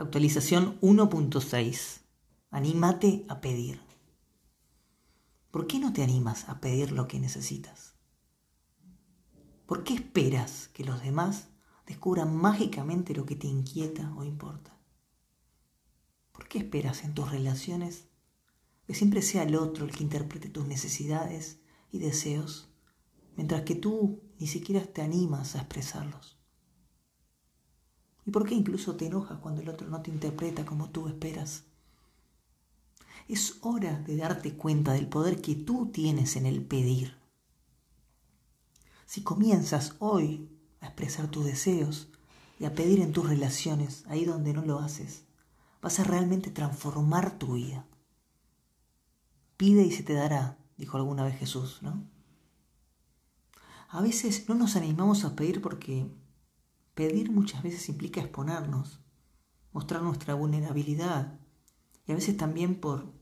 Actualización 1.6. Anímate a pedir. ¿Por qué no te animas a pedir lo que necesitas? ¿Por qué esperas que los demás descubran mágicamente lo que te inquieta o importa? ¿Por qué esperas en tus relaciones que siempre sea el otro el que interprete tus necesidades y deseos, mientras que tú ni siquiera te animas a expresarlos? ¿Y por qué incluso te enojas cuando el otro no te interpreta como tú esperas? Es hora de darte cuenta del poder que tú tienes en el pedir. Si comienzas hoy a expresar tus deseos y a pedir en tus relaciones, ahí donde no lo haces, vas a realmente transformar tu vida. Pide y se te dará, dijo alguna vez Jesús, ¿no? A veces no nos animamos a pedir porque Pedir muchas veces implica exponernos, mostrar nuestra vulnerabilidad y a veces también por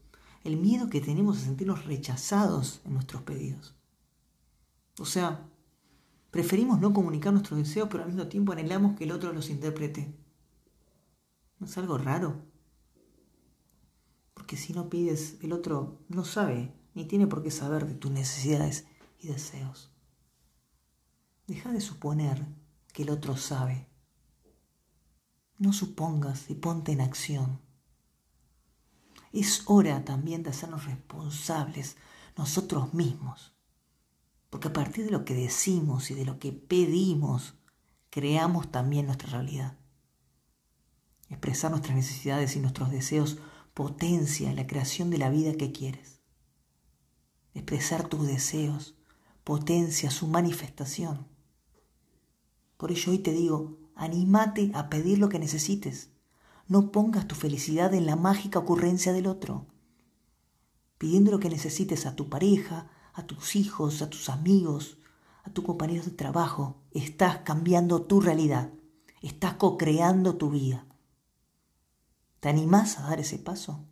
el miedo que tenemos a sentirnos rechazados en nuestros pedidos. O sea, preferimos no comunicar nuestros deseos, pero al mismo tiempo anhelamos que el otro los interprete. ¿No es algo raro? Porque si no pides, el otro no sabe ni tiene por qué saber de tus necesidades y deseos. Deja de suponer que el otro sabe. No supongas y ponte en acción. Es hora también de hacernos responsables nosotros mismos, porque a partir de lo que decimos y de lo que pedimos, creamos también nuestra realidad. Expresar nuestras necesidades y nuestros deseos potencia la creación de la vida que quieres. Expresar tus deseos potencia su manifestación. Por ello hoy te digo, anímate a pedir lo que necesites. No pongas tu felicidad en la mágica ocurrencia del otro. Pidiendo lo que necesites a tu pareja, a tus hijos, a tus amigos, a tus compañeros de trabajo, estás cambiando tu realidad. Estás co-creando tu vida. ¿Te animás a dar ese paso?